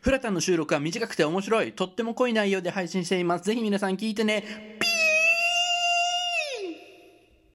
フラタンの収録は短くて面白い。とっても濃い内容で配信しています。ぜひ皆さん聞いてね。